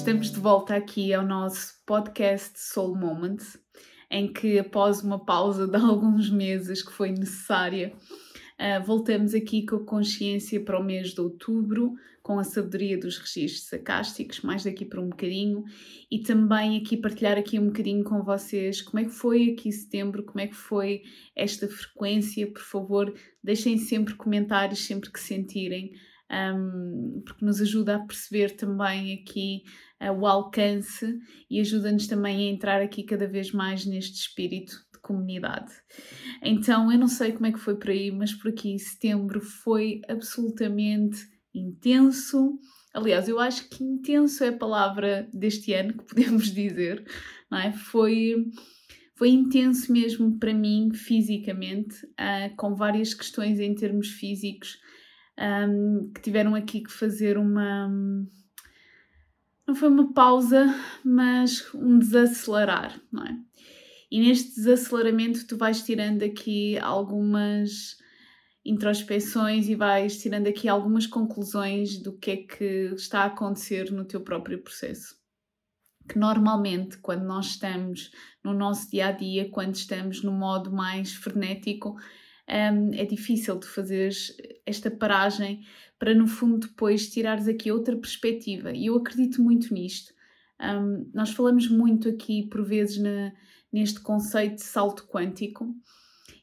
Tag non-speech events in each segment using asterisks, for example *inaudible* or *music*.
Estamos de volta aqui ao nosso podcast Soul Moments, em que após uma pausa de *laughs* alguns meses que foi necessária, uh, voltamos aqui com a consciência para o mês de outubro, com a sabedoria dos registros acásticos, mais daqui para um bocadinho, e também aqui partilhar aqui um bocadinho com vocês como é que foi aqui setembro, como é que foi esta frequência, por favor, deixem sempre comentários sempre que sentirem, um, porque nos ajuda a perceber também aqui uh, o alcance e ajuda-nos também a entrar aqui cada vez mais neste espírito de comunidade. Então, eu não sei como é que foi por aí, mas por aqui setembro foi absolutamente intenso. Aliás, eu acho que intenso é a palavra deste ano que *laughs* podemos dizer, não é? Foi foi intenso mesmo para mim fisicamente, uh, com várias questões em termos físicos um, que tiveram aqui que fazer uma. Não foi uma pausa, mas um desacelerar, não é? E neste desaceleramento tu vais tirando aqui algumas introspecções e vais tirando aqui algumas conclusões do que é que está a acontecer no teu próprio processo. Que normalmente, quando nós estamos no nosso dia a dia, quando estamos no modo mais frenético, um, é difícil de fazer esta paragem para, no fundo, depois tirares aqui outra perspectiva. E eu acredito muito nisto. Um, nós falamos muito aqui, por vezes, na, neste conceito de salto quântico,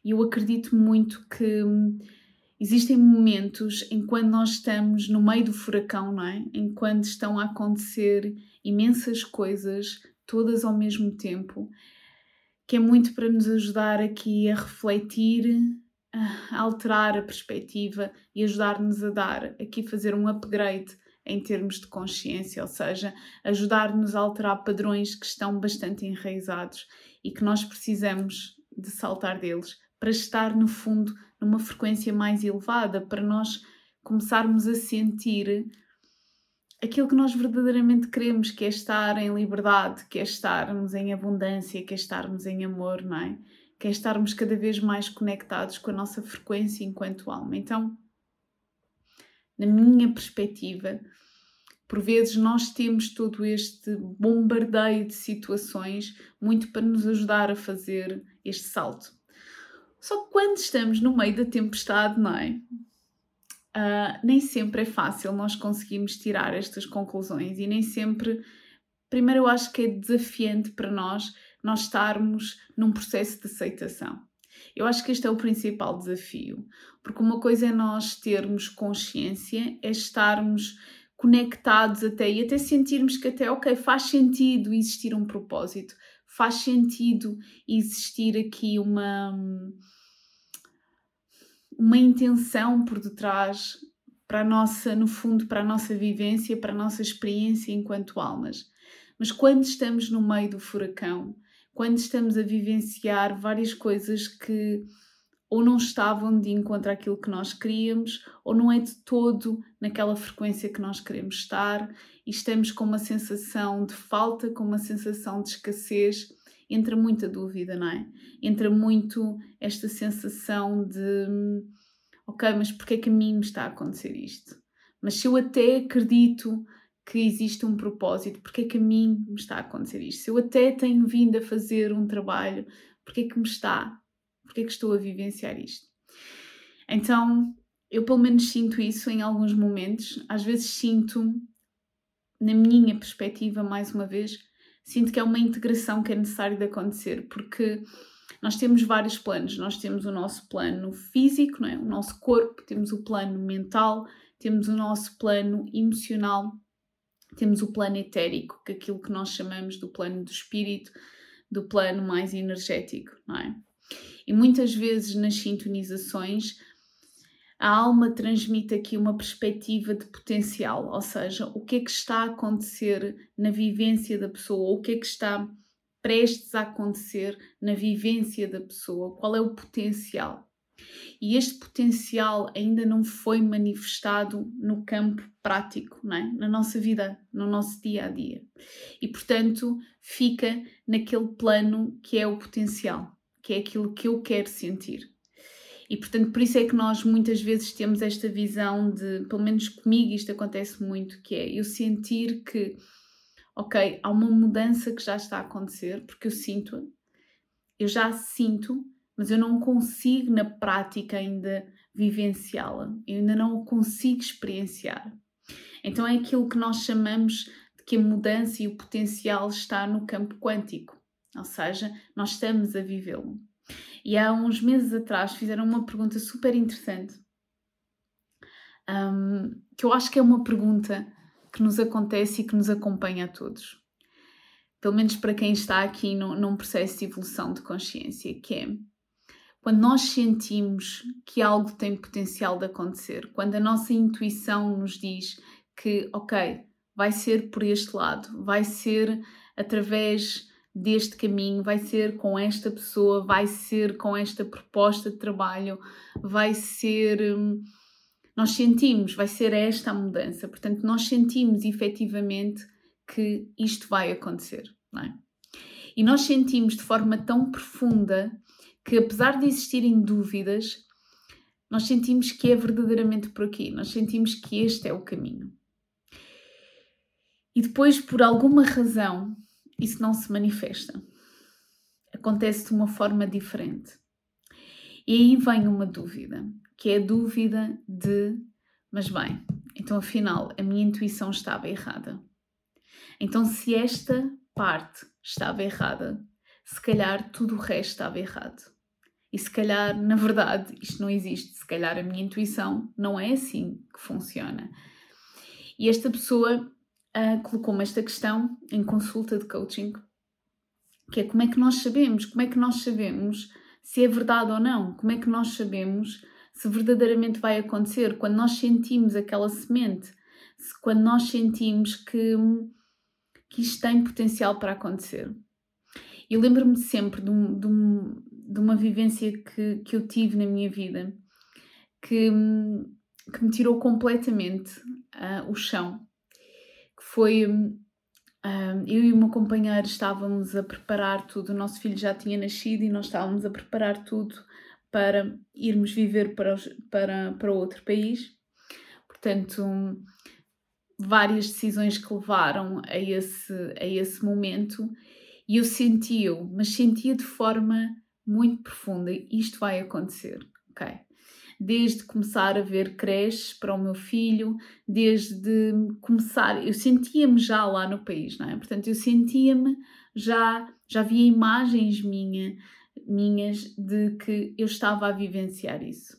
e eu acredito muito que hum, existem momentos em quando nós estamos no meio do furacão, não é? Em quando estão a acontecer imensas coisas, todas ao mesmo tempo, que é muito para nos ajudar aqui a refletir, a alterar a perspectiva e ajudar-nos a dar aqui fazer um upgrade em termos de consciência, ou seja, ajudar-nos a alterar padrões que estão bastante enraizados e que nós precisamos de saltar deles para estar no fundo numa frequência mais elevada, para nós começarmos a sentir aquilo que nós verdadeiramente queremos, que é estar em liberdade, que é estarmos em abundância, que é estarmos em amor, não é? que é estarmos cada vez mais conectados com a nossa frequência enquanto alma. Então, na minha perspectiva, por vezes nós temos todo este bombardeio de situações muito para nos ajudar a fazer este salto. Só que quando estamos no meio da tempestade, não é? Uh, nem sempre é fácil nós conseguirmos tirar estas conclusões e nem sempre. Primeiro, eu acho que é desafiante para nós nós estarmos num processo de aceitação. Eu acho que este é o principal desafio, porque uma coisa é nós termos consciência, é estarmos conectados até e até sentirmos que até, ok, faz sentido existir um propósito, faz sentido existir aqui uma uma intenção por detrás para a nossa, no fundo, para a nossa vivência, para a nossa experiência enquanto almas. Mas quando estamos no meio do furacão, quando estamos a vivenciar várias coisas que ou não estavam de encontro àquilo que nós queríamos, ou não é de todo naquela frequência que nós queremos estar, e estamos com uma sensação de falta, com uma sensação de escassez, entra muita dúvida, não é? Entra muito esta sensação de ok, mas porquê é que a mim me está a acontecer isto? Mas se eu até acredito que existe um propósito, porque é que a mim me está a acontecer isto? Se eu até tenho vindo a fazer um trabalho, porque é que me está? Porque é que estou a vivenciar isto? Então, eu pelo menos sinto isso em alguns momentos. Às vezes sinto, na minha perspectiva, mais uma vez, sinto que é uma integração que é necessário de acontecer, porque nós temos vários planos. Nós temos o nosso plano físico, não é? o nosso corpo, temos o plano mental, temos o nosso plano emocional temos o plano etérico, que é aquilo que nós chamamos do plano do espírito, do plano mais energético, não é? E muitas vezes nas sintonizações a alma transmite aqui uma perspectiva de potencial, ou seja, o que é que está a acontecer na vivência da pessoa, o que é que está prestes a acontecer na vivência da pessoa, qual é o potencial. E este potencial ainda não foi manifestado no campo prático, é? na nossa vida, no nosso dia a dia. E portanto, fica naquele plano que é o potencial, que é aquilo que eu quero sentir. E portanto, por isso é que nós muitas vezes temos esta visão de, pelo menos comigo, isto acontece muito, que é eu sentir que, ok, há uma mudança que já está a acontecer, porque eu sinto, eu já sinto, mas eu não consigo na prática ainda vivenciá-la, eu ainda não consigo experienciar. Então é aquilo que nós chamamos de que a mudança e o potencial está no campo quântico, ou seja, nós estamos a vivê-lo. E há uns meses atrás fizeram uma pergunta super interessante, um, que eu acho que é uma pergunta que nos acontece e que nos acompanha a todos. Pelo menos para quem está aqui num, num processo de evolução de consciência, que é quando nós sentimos que algo tem potencial de acontecer, quando a nossa intuição nos diz que, ok, vai ser por este lado, vai ser através deste caminho, vai ser com esta pessoa, vai ser com esta proposta de trabalho, vai ser. Hum, nós sentimos, vai ser esta a mudança. Portanto, nós sentimos efetivamente que isto vai acontecer, não é? E nós sentimos de forma tão profunda que, apesar de existirem dúvidas, nós sentimos que é verdadeiramente por aqui, nós sentimos que este é o caminho. E depois, por alguma razão, isso não se manifesta. Acontece de uma forma diferente. E aí vem uma dúvida, que é a dúvida de, mas bem, então afinal a minha intuição estava errada. Então, se esta parte estava errada, se calhar tudo o resto estava errado. E se calhar, na verdade, isto não existe. Se calhar a minha intuição não é assim que funciona. E esta pessoa uh, colocou-me esta questão em consulta de coaching, que é como é que nós sabemos, como é que nós sabemos se é verdade ou não, como é que nós sabemos se verdadeiramente vai acontecer, quando nós sentimos aquela semente, se, quando nós sentimos que, que isto tem potencial para acontecer. Eu lembro-me sempre de, um, de, um, de, uma vivência que, que eu tive na minha vida que, que me tirou completamente uh, o chão foi um, eu e o meu companheiro estávamos a preparar tudo, o nosso filho já tinha nascido e nós estávamos a preparar tudo para irmos viver para, para, para outro país. Portanto, várias decisões que levaram a esse, a esse momento e eu sentia-o, mas sentia de forma muito profunda: isto vai acontecer, ok? Desde começar a ver creches para o meu filho, desde começar, eu sentia-me já lá no país, não é? Portanto, eu sentia-me já, já havia imagens minha, minhas de que eu estava a vivenciar isso.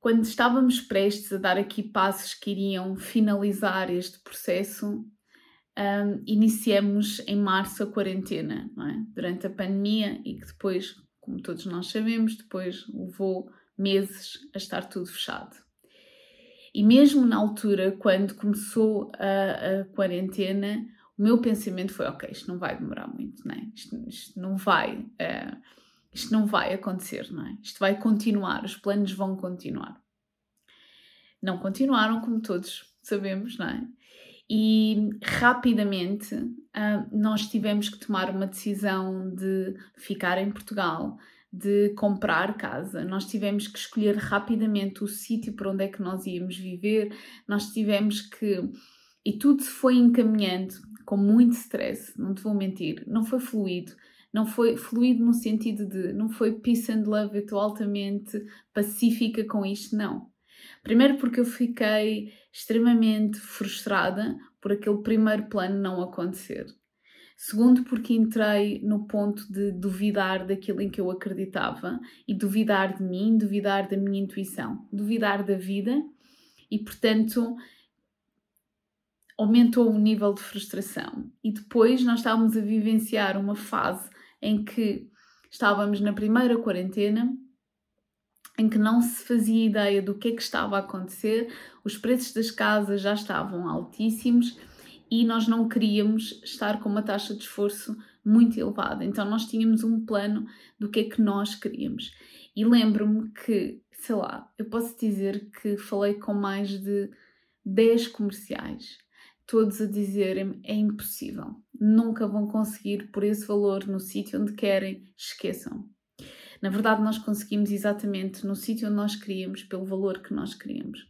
Quando estávamos prestes a dar aqui passos que iriam finalizar este processo, um, iniciamos em março a quarentena, é? durante a pandemia e que depois como todos nós sabemos, depois levou meses a estar tudo fechado. E mesmo na altura, quando começou a, a quarentena, o meu pensamento foi: ok, isto não vai demorar muito, né? isto, isto não vai. Uh, isto não vai acontecer, não é? Isto vai continuar, os planos vão continuar. Não continuaram, como todos sabemos, não é? E rapidamente nós tivemos que tomar uma decisão de ficar em Portugal, de comprar casa. Nós tivemos que escolher rapidamente o sítio para onde é que nós íamos viver. Nós tivemos que. E tudo se foi encaminhando com muito stress, não te vou mentir. Não foi fluido. Não foi fluido no sentido de. Não foi peace and love, eu estou altamente pacífica com isto, não. Primeiro porque eu fiquei extremamente frustrada por aquele primeiro plano não acontecer. Segundo, porque entrei no ponto de duvidar daquilo em que eu acreditava e duvidar de mim, duvidar da minha intuição, duvidar da vida e, portanto, aumentou o nível de frustração. E depois nós estávamos a vivenciar uma fase em que estávamos na primeira quarentena em que não se fazia ideia do que é que estava a acontecer, os preços das casas já estavam altíssimos e nós não queríamos estar com uma taxa de esforço muito elevada. Então nós tínhamos um plano do que é que nós queríamos. E lembro-me que, sei lá, eu posso dizer que falei com mais de 10 comerciais, todos a dizerem é impossível, nunca vão conseguir por esse valor no sítio onde querem, esqueçam. Na verdade, nós conseguimos exatamente no sítio onde nós queríamos, pelo valor que nós queríamos.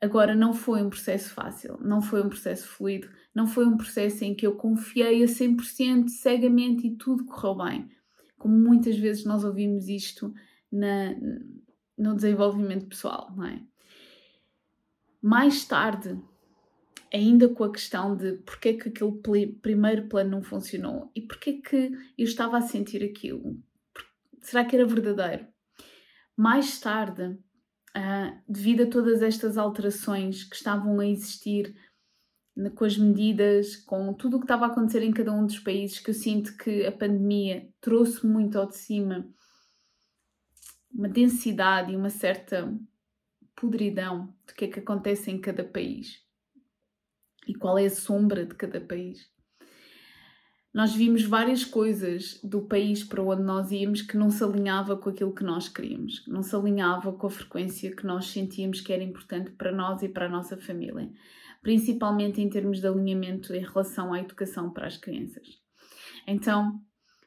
Agora, não foi um processo fácil, não foi um processo fluido, não foi um processo em que eu confiei a 100% cegamente e tudo correu bem. Como muitas vezes nós ouvimos isto na, no desenvolvimento pessoal, não é? Mais tarde, ainda com a questão de porque é que aquele primeiro plano não funcionou e porque é que eu estava a sentir aquilo, será que era verdadeiro? Mais tarde, uh, devido a todas estas alterações que estavam a existir com as medidas, com tudo o que estava a acontecer em cada um dos países, que eu sinto que a pandemia trouxe muito ao de cima uma densidade e uma certa podridão do que é que acontece em cada país e qual é a sombra de cada país nós vimos várias coisas do país para onde nós íamos que não se alinhava com aquilo que nós queríamos, não se alinhava com a frequência que nós sentíamos que era importante para nós e para a nossa família, principalmente em termos de alinhamento em relação à educação para as crianças. Então,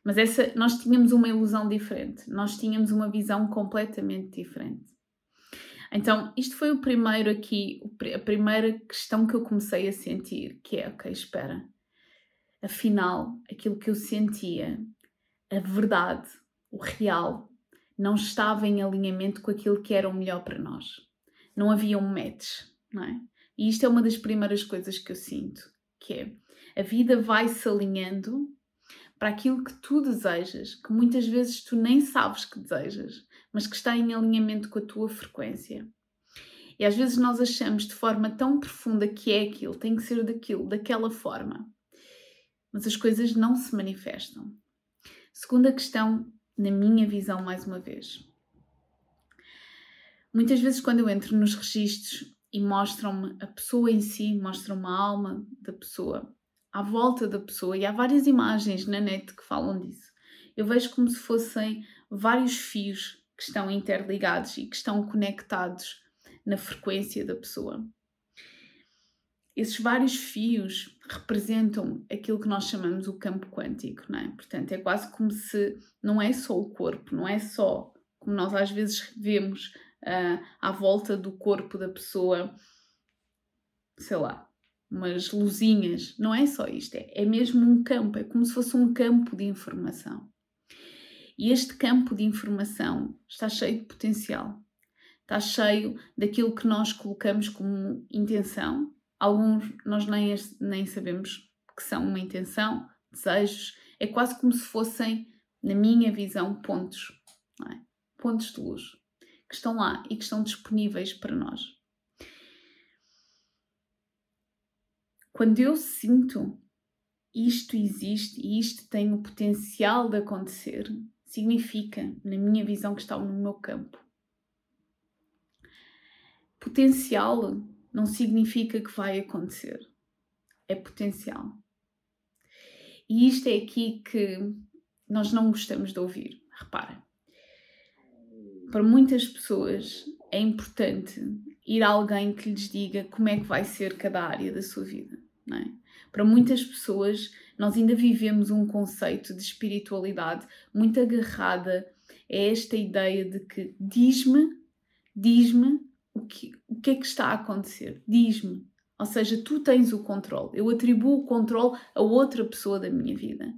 mas essa nós tínhamos uma ilusão diferente, nós tínhamos uma visão completamente diferente. Então, isto foi o primeiro aqui, a primeira questão que eu comecei a sentir, que é, ok, espera, afinal, aquilo que eu sentia, a verdade, o real, não estava em alinhamento com aquilo que era o melhor para nós. Não havia um match, não é? E isto é uma das primeiras coisas que eu sinto, que é a vida vai se alinhando para aquilo que tu desejas, que muitas vezes tu nem sabes que desejas, mas que está em alinhamento com a tua frequência. E às vezes nós achamos de forma tão profunda que é aquilo, tem que ser daquilo, daquela forma mas as coisas não se manifestam. Segunda questão, na minha visão, mais uma vez. Muitas vezes, quando eu entro nos registros e mostram-me a pessoa em si, mostram-me a alma da pessoa, à volta da pessoa, e há várias imagens na net que falam disso, eu vejo como se fossem vários fios que estão interligados e que estão conectados na frequência da pessoa esses vários fios representam aquilo que nós chamamos o campo quântico, não é? Portanto, é quase como se não é só o corpo, não é só como nós às vezes vemos uh, à volta do corpo da pessoa, sei lá, umas luzinhas. Não é só isto, é, é mesmo um campo, é como se fosse um campo de informação. E este campo de informação está cheio de potencial, está cheio daquilo que nós colocamos como intenção Alguns nós nem, nem sabemos que são uma intenção, desejos, é quase como se fossem, na minha visão, pontos, é? pontos de luz, que estão lá e que estão disponíveis para nós. Quando eu sinto isto existe e isto tem o potencial de acontecer, significa, na minha visão, que está no meu campo. Potencial não significa que vai acontecer. É potencial. E isto é aqui que nós não gostamos de ouvir. Repara. Para muitas pessoas é importante ir a alguém que lhes diga como é que vai ser cada área da sua vida. É? Para muitas pessoas, nós ainda vivemos um conceito de espiritualidade muito agarrada a esta ideia de que diz-me, diz-me o que, o que é que está a acontecer? Diz-me. Ou seja, tu tens o controle. Eu atribuo o controle a outra pessoa da minha vida.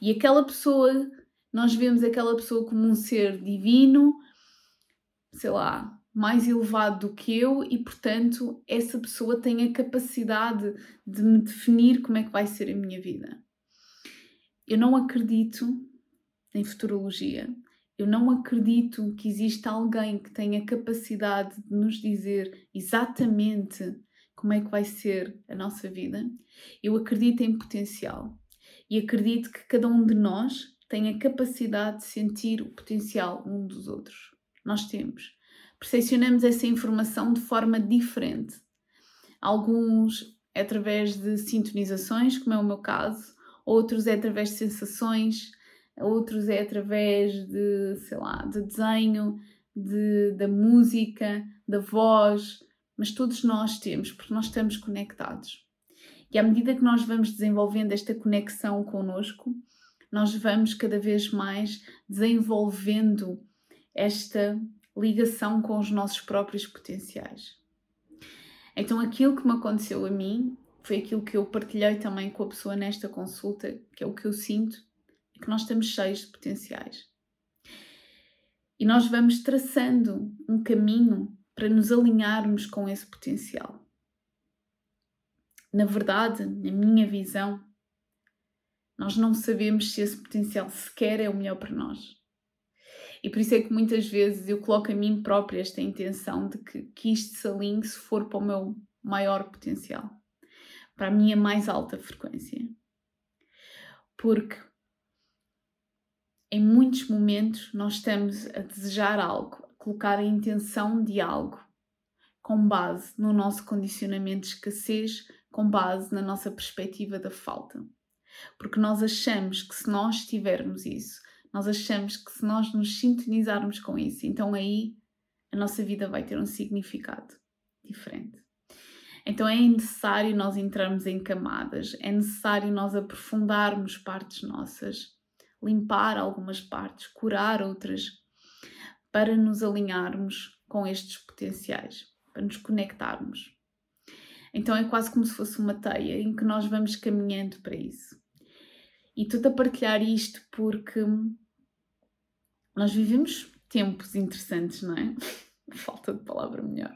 E aquela pessoa, nós vemos aquela pessoa como um ser divino, sei lá, mais elevado do que eu, e portanto, essa pessoa tem a capacidade de me definir como é que vai ser a minha vida. Eu não acredito em futurologia. Eu não acredito que exista alguém que tenha capacidade de nos dizer exatamente como é que vai ser a nossa vida. Eu acredito em potencial e acredito que cada um de nós tem a capacidade de sentir o potencial um dos outros. Nós temos. Percepcionamos essa informação de forma diferente. Alguns é através de sintonizações, como é o meu caso, outros é através de sensações, outros é através de, sei lá, de desenho, de, da música, da voz, mas todos nós temos, porque nós estamos conectados. E à medida que nós vamos desenvolvendo esta conexão connosco, nós vamos cada vez mais desenvolvendo esta ligação com os nossos próprios potenciais. Então, aquilo que me aconteceu a mim foi aquilo que eu partilhei também com a pessoa nesta consulta, que é o que eu sinto, que nós estamos cheios de potenciais. E nós vamos traçando um caminho para nos alinharmos com esse potencial. Na verdade, na minha visão, nós não sabemos se esse potencial sequer é o melhor para nós. E por isso é que muitas vezes eu coloco a mim própria esta intenção de que, que isto se alinhe se for para o meu maior potencial, para a minha mais alta frequência. Porque em muitos momentos nós estamos a desejar algo, a colocar a intenção de algo com base no nosso condicionamento de escassez, com base na nossa perspectiva da falta. Porque nós achamos que se nós tivermos isso, nós achamos que se nós nos sintonizarmos com isso, então aí a nossa vida vai ter um significado diferente. Então é necessário nós entrarmos em camadas, é necessário nós aprofundarmos partes nossas limpar algumas partes, curar outras, para nos alinharmos com estes potenciais, para nos conectarmos. Então é quase como se fosse uma teia em que nós vamos caminhando para isso. E estou-te a partilhar isto porque nós vivemos tempos interessantes, não é? *laughs* Falta de palavra melhor.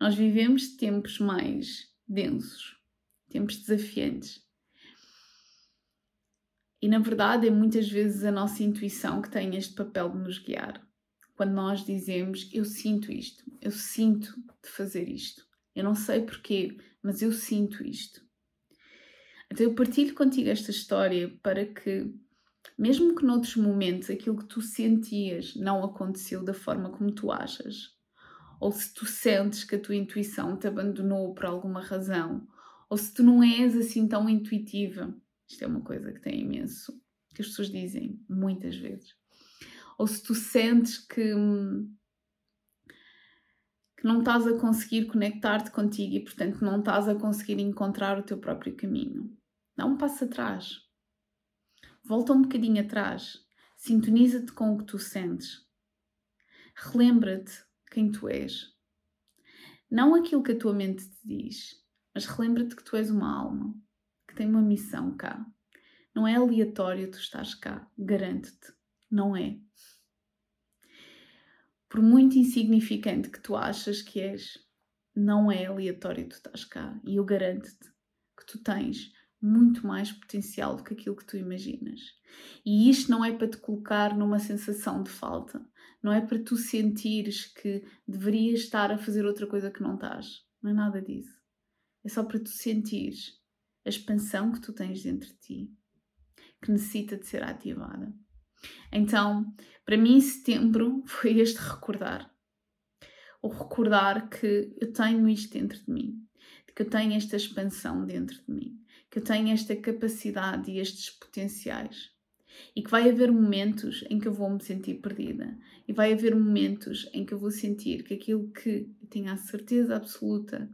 Nós vivemos tempos mais densos, tempos desafiantes. E na verdade é muitas vezes a nossa intuição que tem este papel de nos guiar. Quando nós dizemos eu sinto isto, eu sinto de fazer isto. Eu não sei porquê, mas eu sinto isto. Então eu partilho contigo esta história para que, mesmo que noutros momentos aquilo que tu sentias não aconteceu da forma como tu achas, ou se tu sentes que a tua intuição te abandonou por alguma razão, ou se tu não és assim tão intuitiva, isto é uma coisa que tem imenso, que as pessoas dizem muitas vezes. Ou se tu sentes que, que não estás a conseguir conectar-te contigo e, portanto, não estás a conseguir encontrar o teu próprio caminho, dá um passo atrás. Volta um bocadinho atrás. Sintoniza-te com o que tu sentes. Relembra-te quem tu és. Não aquilo que a tua mente te diz, mas relembra-te que tu és uma alma que tem uma missão cá. Não é aleatório tu estás cá, garanto-te. Não é. Por muito insignificante que tu achas que és, não é aleatório tu estás cá. E eu garanto-te que tu tens muito mais potencial do que aquilo que tu imaginas. E isto não é para te colocar numa sensação de falta, não é para tu sentires que deverias estar a fazer outra coisa que não estás. Não é nada disso. É só para tu sentires a expansão que tu tens dentro de ti, que necessita de ser ativada. Então, para mim, setembro *laughs* foi este recordar. O recordar que eu tenho isto dentro de mim, que eu tenho esta expansão dentro de mim, que eu tenho esta capacidade e estes potenciais. E que vai haver momentos em que eu vou me sentir perdida, e vai haver momentos em que eu vou sentir que aquilo que eu tinha a certeza absoluta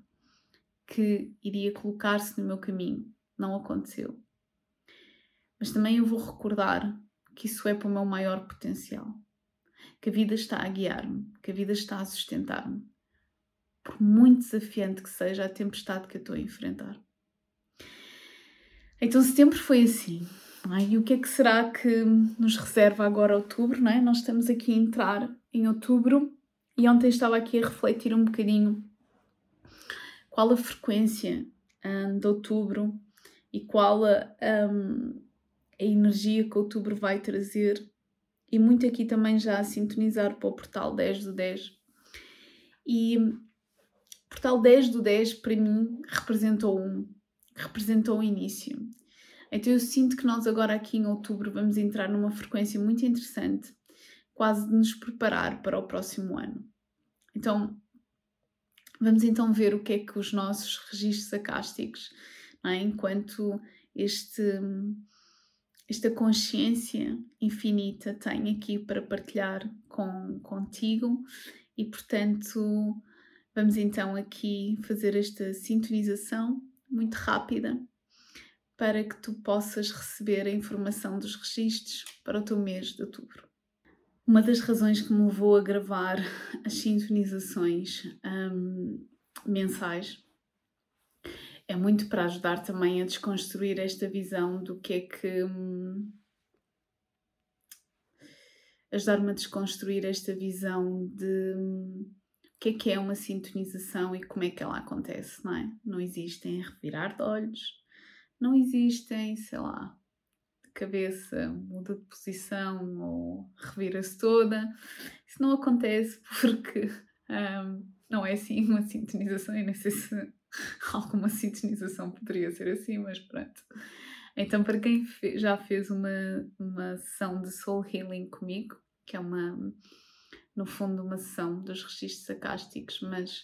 que iria colocar-se no meu caminho. Não aconteceu. Mas também eu vou recordar que isso é para o meu maior potencial. Que a vida está a guiar-me, que a vida está a sustentar-me. Por muito desafiante que seja a tempestade que eu estou a enfrentar. Então setembro foi assim. E o que é que será que nos reserva agora outubro? Não é? Nós estamos aqui a entrar em outubro e ontem estava aqui a refletir um bocadinho qual a frequência um, de outubro e qual a, um, a energia que outubro vai trazer. E muito aqui também já a sintonizar para o portal 10 do 10. E portal 10 do 10 para mim representou um, representou o início. Então eu sinto que nós agora aqui em outubro vamos entrar numa frequência muito interessante, quase de nos preparar para o próximo ano. Então Vamos então ver o que é que os nossos registros acásticos, é? enquanto este, esta consciência infinita tem aqui para partilhar com, contigo e, portanto, vamos então aqui fazer esta sintonização muito rápida para que tu possas receber a informação dos registros para o teu mês de outubro. Uma das razões que me levou a gravar *laughs* as sintonizações um, mensais é muito para ajudar também a desconstruir esta visão do que é que. Um, ajudar-me a desconstruir esta visão de um, o que é que é uma sintonização e como é que ela acontece, não é? Não existem revirar de olhos, não existem, sei lá, cabeça muda de posição ou revira-se toda. Isso não acontece *laughs* porque um, não é assim uma sintonização e nem sei se *laughs* alguma sintonização poderia ser assim, mas pronto. Então, para quem já fez uma, uma sessão de Soul Healing comigo, que é uma, no fundo, uma sessão dos registros acásticos, mas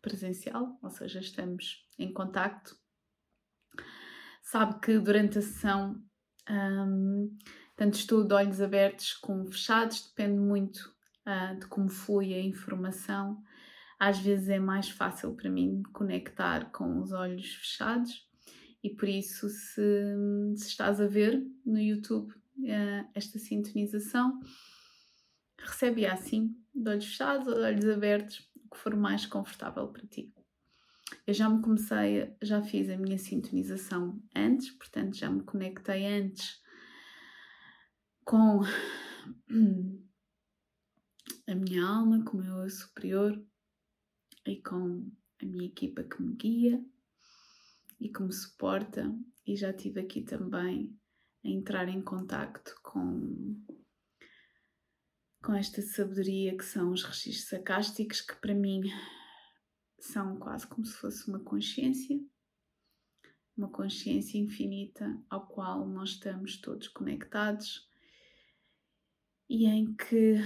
presencial, ou seja, estamos em contacto, sabe que durante a sessão um, tanto estou de olhos abertos como fechados, depende muito uh, de como flui a informação. Às vezes é mais fácil para mim conectar com os olhos fechados e por isso, se, se estás a ver no YouTube uh, esta sintonização, recebe-a assim, de olhos fechados ou de olhos abertos, o que for mais confortável para ti. Eu já me comecei, já fiz a minha sintonização antes, portanto já me conectei antes com a minha alma, com o meu eu superior e com a minha equipa que me guia e que me suporta. E já tive aqui também a entrar em contacto com com esta sabedoria que são os registros sacásticos que para mim são quase como se fosse uma consciência, uma consciência infinita ao qual nós estamos todos conectados e em que,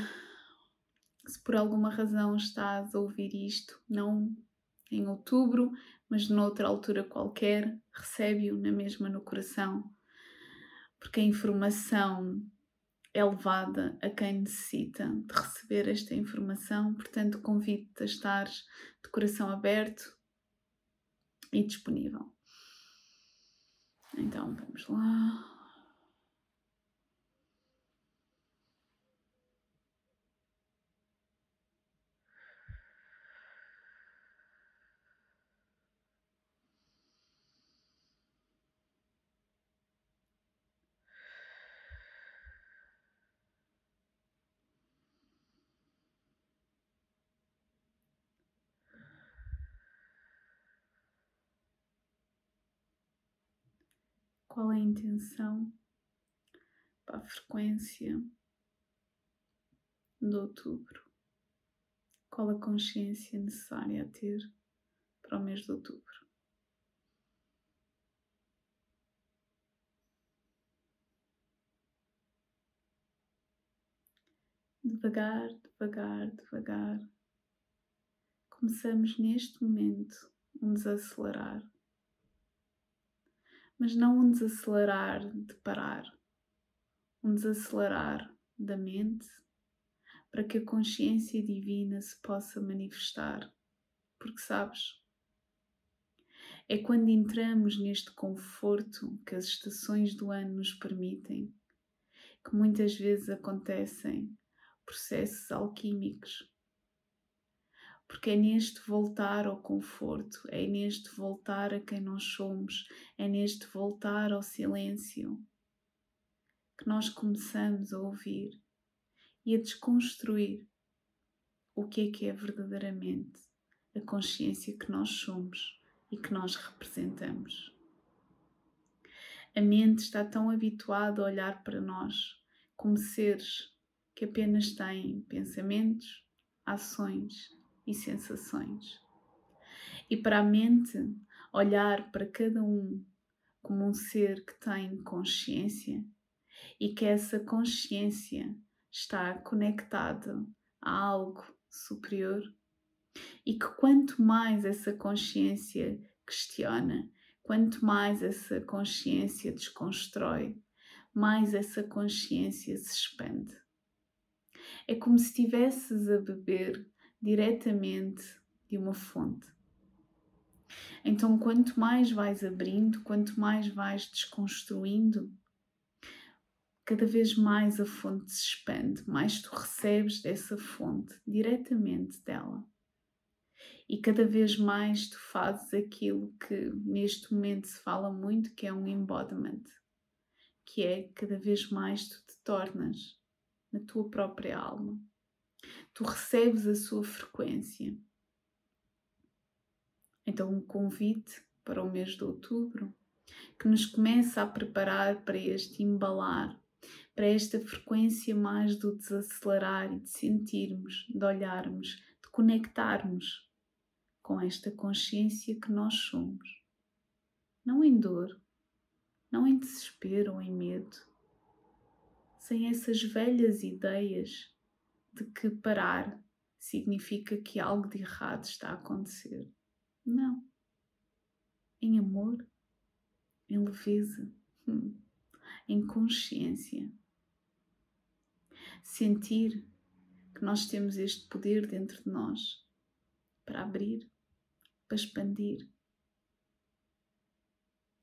se por alguma razão estás a ouvir isto, não em outubro, mas noutra altura qualquer, recebe-o na mesma no coração, porque a informação é levada a quem necessita de receber esta informação, portanto, convido-te a estar de coração aberto e disponível. Então, vamos lá. Qual é a intenção para a frequência de outubro, qual a consciência necessária a ter para o mês de outubro. Devagar, devagar, devagar, começamos neste momento um desacelerar mas não um desacelerar de parar, um desacelerar da mente para que a consciência divina se possa manifestar. Porque sabes, é quando entramos neste conforto que as estações do ano nos permitem que muitas vezes acontecem processos alquímicos porque é neste voltar ao conforto, é neste voltar a quem nós somos, é neste voltar ao silêncio que nós começamos a ouvir e a desconstruir o que é que é verdadeiramente a consciência que nós somos e que nós representamos. A mente está tão habituada a olhar para nós como seres que apenas têm pensamentos, ações e sensações. E para a mente, olhar para cada um como um ser que tem consciência e que essa consciência está conectada a algo superior, E que quanto mais essa consciência questiona, quanto mais essa consciência desconstrói, mais essa consciência se expande. É como se estivesses a beber diretamente de uma fonte. Então, quanto mais vais abrindo, quanto mais vais desconstruindo, cada vez mais a fonte se expande, mais tu recebes dessa fonte, diretamente dela. E cada vez mais tu fazes aquilo que neste momento se fala muito, que é um embodiment, que é cada vez mais tu te tornas na tua própria alma. Tu recebes a sua frequência. Então, um convite para o mês de outubro que nos começa a preparar para este embalar para esta frequência mais do desacelerar e de sentirmos, de olharmos, de conectarmos com esta consciência que nós somos. Não em dor, não em desespero ou em medo, sem essas velhas ideias de que parar significa que algo de errado está a acontecer. Não. Em amor, em leveza, *laughs* em consciência sentir que nós temos este poder dentro de nós para abrir, para expandir.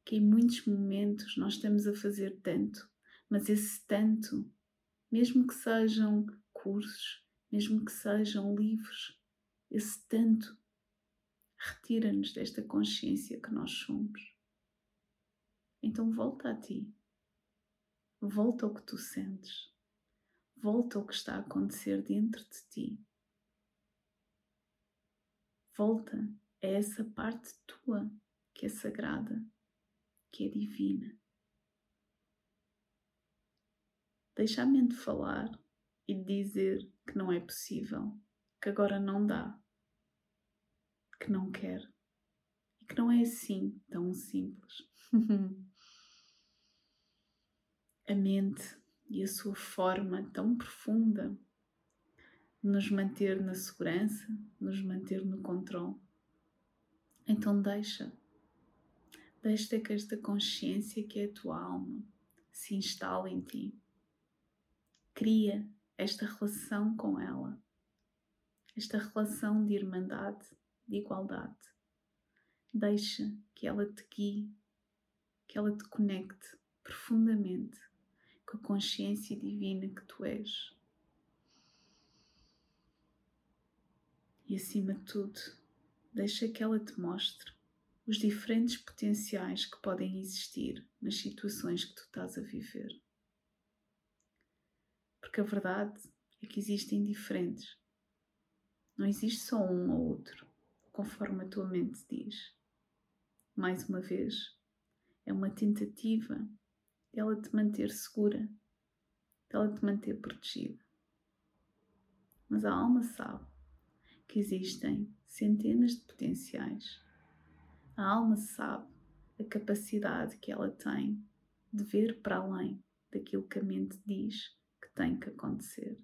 Que em muitos momentos nós estamos a fazer tanto, mas esse tanto, mesmo que sejam cursos, mesmo que sejam livros, esse tanto retira-nos desta consciência que nós somos. Então volta a ti. Volta ao que tu sentes. Volta ao que está a acontecer dentro de ti. Volta a essa parte tua que é sagrada, que é divina. Deixa a mente falar e dizer que não é possível, que agora não dá, que não quer e que não é assim tão simples. *laughs* a mente e a sua forma tão profunda nos manter na segurança, nos manter no controle. Então deixa, deixa que esta consciência que é a tua alma se instale em ti. Cria esta relação com ela, esta relação de irmandade, de igualdade. Deixa que ela te guie, que ela te conecte profundamente com a consciência divina que tu és. E acima de tudo, deixa que ela te mostre os diferentes potenciais que podem existir nas situações que tu estás a viver. Porque a verdade é que existem diferentes. Não existe só um ou outro, conforme a tua mente diz. Mais uma vez, é uma tentativa dela te manter segura, dela te manter protegida. Mas a alma sabe que existem centenas de potenciais. A alma sabe a capacidade que ela tem de ver para além daquilo que a mente diz tem que acontecer.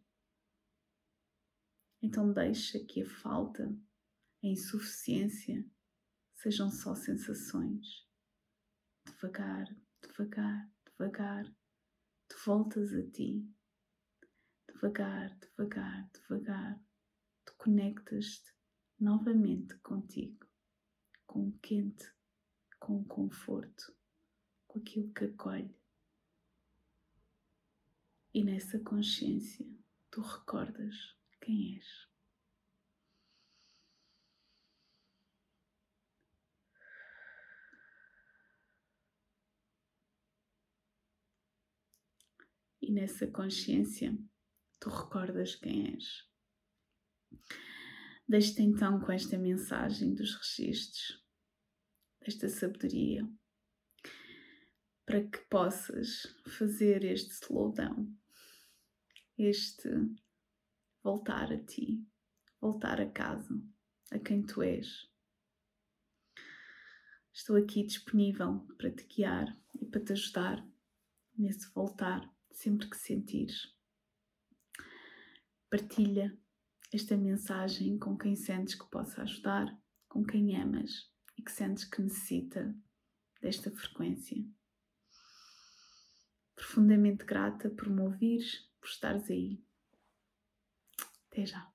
Então deixa que a falta, a insuficiência, sejam só sensações. Devagar, devagar, devagar, tu voltas a ti. Devagar, devagar, devagar, tu conectas-te novamente contigo, com o quente, com o conforto, com aquilo que acolhe. E nessa consciência tu recordas quem és. e nessa consciência tu recordas quem és. Deixe-te então com esta mensagem dos registros, desta sabedoria, para que possas fazer este slowdown, este voltar a ti, voltar a casa, a quem tu és. Estou aqui disponível para te guiar e para te ajudar nesse voltar sempre que sentires. Partilha esta mensagem com quem sentes que possa ajudar, com quem amas e que sentes que necessita desta frequência. Profundamente grata por me ouvires, por estares aí. Até já.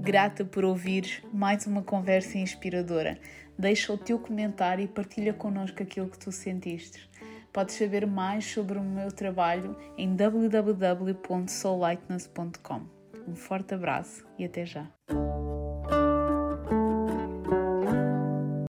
Grata por ouvires mais uma conversa inspiradora. Deixa o teu comentário e partilha connosco aquilo que tu sentiste. Podes saber mais sobre o meu trabalho em www.soullightness.com. Um forte abraço e até já!